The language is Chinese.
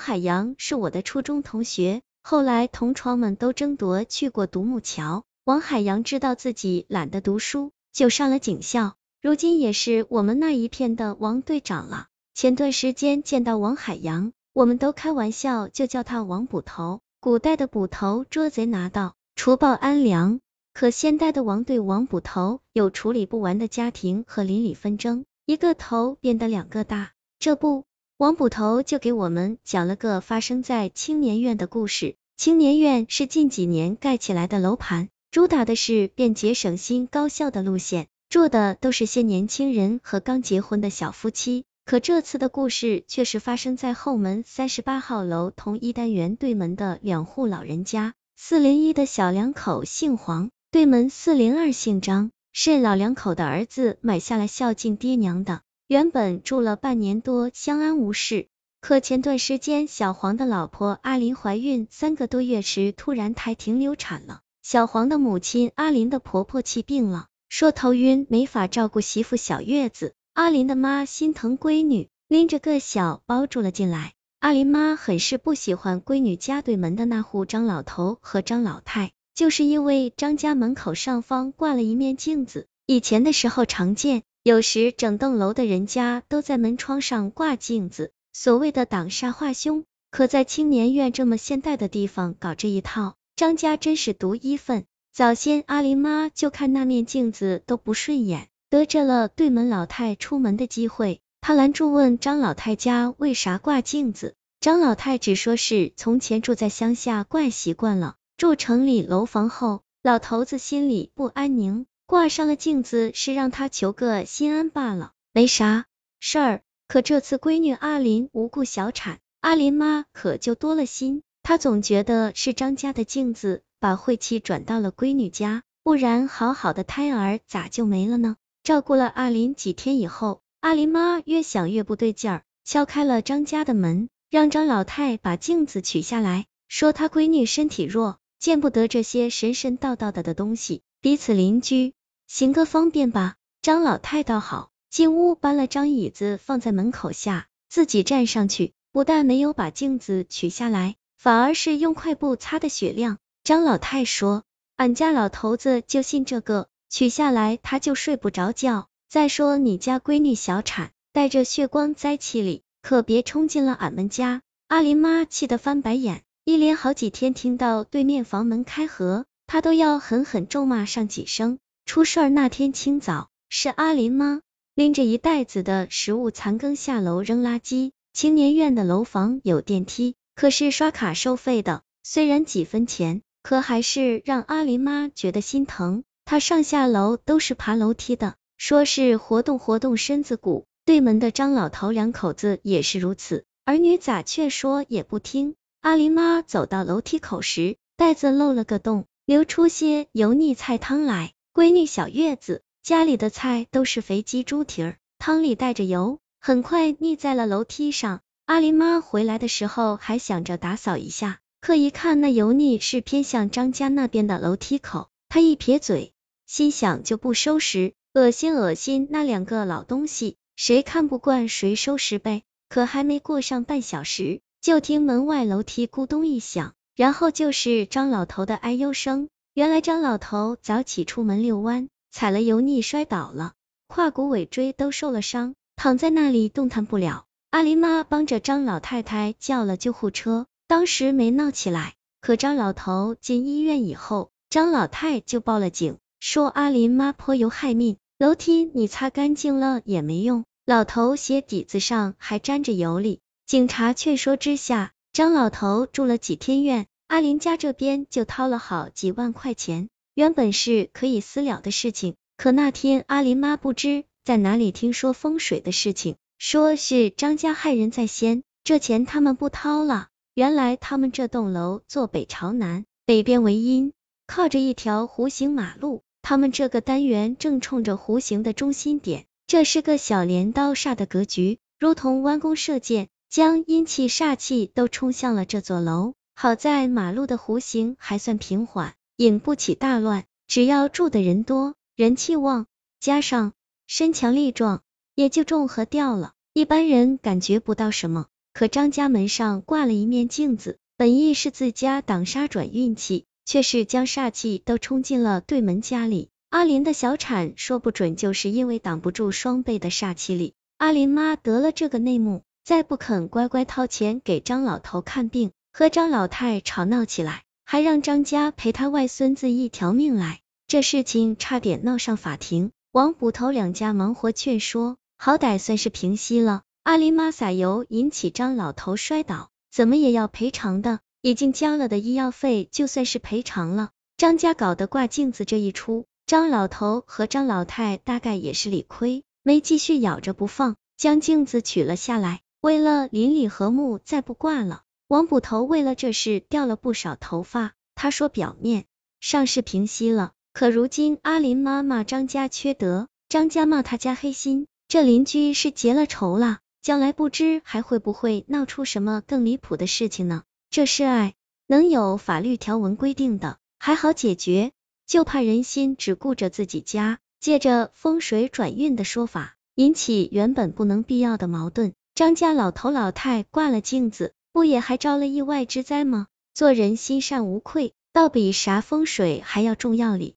海洋是我的初中同学，后来同窗们都争夺去过独木桥。王海洋知道自己懒得读书，就上了警校，如今也是我们那一片的王队长了。前段时间见到王海洋，我们都开玩笑就叫他王捕头。古代的捕头捉贼拿盗，除暴安良，可现代的王队王捕头有处理不完的家庭和邻里纷争，一个头变得两个大。这不。王捕头就给我们讲了个发生在青年院的故事。青年院是近几年盖起来的楼盘，主打的是便捷省心高效的路线，住的都是些年轻人和刚结婚的小夫妻。可这次的故事却是发生在后门三十八号楼同一单元对门的两户老人家。四零一的小两口姓黄，对门四零二姓张，是老两口的儿子买下来孝敬爹娘的。原本住了半年多，相安无事。可前段时间，小黄的老婆阿林怀孕三个多月时，突然胎停流产了。小黄的母亲阿林的婆婆气病了，说头晕，没法照顾媳妇小月子。阿林的妈心疼闺女，拎着个小包住了进来。阿林妈很是不喜欢闺女家对门的那户张老头和张老太，就是因为张家门口上方挂了一面镜子，以前的时候常见。有时整栋楼的人家都在门窗上挂镜子，所谓的挡煞化凶。可在青年院这么现代的地方搞这一套，张家真是独一份。早先阿林妈就看那面镜子都不顺眼，得着了对门老太出门的机会，她拦住问张老太家为啥挂镜子。张老太只说是从前住在乡下惯习惯了，住城里楼房后，老头子心里不安宁。挂上了镜子是让他求个心安罢了，没啥事儿。可这次闺女阿林无故小产，阿林妈可就多了心。她总觉得是张家的镜子把晦气转到了闺女家，不然好好的胎儿咋就没了呢？照顾了阿林几天以后，阿林妈越想越不对劲儿，敲开了张家的门，让张老太把镜子取下来，说她闺女身体弱，见不得这些神神道道的的东西，彼此邻居。行个方便吧，张老太倒好，进屋搬了张椅子放在门口下，自己站上去，不但没有把镜子取下来，反而是用块布擦的雪亮。张老太说，俺家老头子就信这个，取下来他就睡不着觉。再说你家闺女小产，带着血光灾气里，可别冲进了俺们家。阿林妈气得翻白眼，一连好几天听到对面房门开合，她都要狠狠咒骂上几声。出事儿那天清早，是阿林吗？拎着一袋子的食物残羹下楼扔垃圾。青年院的楼房有电梯，可是刷卡收费的，虽然几分钱，可还是让阿林妈觉得心疼。她上下楼都是爬楼梯的，说是活动活动身子骨。对门的张老头两口子也是如此，儿女咋劝说也不听。阿林妈走到楼梯口时，袋子漏了个洞，流出些油腻菜汤来。闺女小月子，家里的菜都是肥鸡猪蹄儿，汤里带着油，很快腻在了楼梯上。阿林妈回来的时候还想着打扫一下，可一看那油腻是偏向张家那边的楼梯口，她一撇嘴，心想就不收拾，恶心恶心那两个老东西，谁看不惯谁收拾呗。可还没过上半小时，就听门外楼梯咕咚一响，然后就是张老头的哎呦声。原来张老头早起出门遛弯，踩了油腻摔倒了，胯骨尾椎都受了伤，躺在那里动弹不了。阿林妈帮着张老太太叫了救护车，当时没闹起来。可张老头进医院以后，张老太就报了警，说阿林妈颇有害命，楼梯你擦干净了也没用，老头鞋底子上还沾着油哩。警察劝说之下，张老头住了几天院。阿林家这边就掏了好几万块钱，原本是可以私了的事情，可那天阿林妈不知在哪里听说风水的事情，说是张家害人在先，这钱他们不掏了。原来他们这栋楼坐北朝南，北边为阴，靠着一条弧形马路，他们这个单元正冲着弧形的中心点，这是个小镰刀煞的格局，如同弯弓射箭，将阴气煞气都冲向了这座楼。好在马路的弧形还算平缓，引不起大乱。只要住的人多，人气旺，加上身强力壮，也就中和掉了。一般人感觉不到什么。可张家门上挂了一面镜子，本意是自家挡煞转运气，却是将煞气都冲进了对门家里。阿林的小产说不准就是因为挡不住双倍的煞气力。阿林妈得了这个内幕，再不肯乖乖掏钱给张老头看病，和张老太吵闹起来，还让张家赔他外孙子一条命来。这事情差点闹上法庭，王捕头两家忙活劝说，好歹算是平息了。阿林妈撒油引起张老头摔倒，怎么也要赔偿的，已经交了的医药费就算是赔偿了。张家搞得挂镜子这一出，张老头和张老太大概也是理亏，没继续咬着不放，将镜子取了下来。为了邻里和睦，再不挂了。王捕头为了这事掉了不少头发。他说表面上是平息了。可如今阿林妈妈张家缺德，张家骂他家黑心，这邻居是结了仇了，将来不知还会不会闹出什么更离谱的事情呢？这事哎，能有法律条文规定的还好解决，就怕人心只顾着自己家，借着风水转运的说法，引起原本不能必要的矛盾。张家老头老太挂了镜子，不也还招了意外之灾吗？做人心善无愧，倒比啥风水还要重要哩。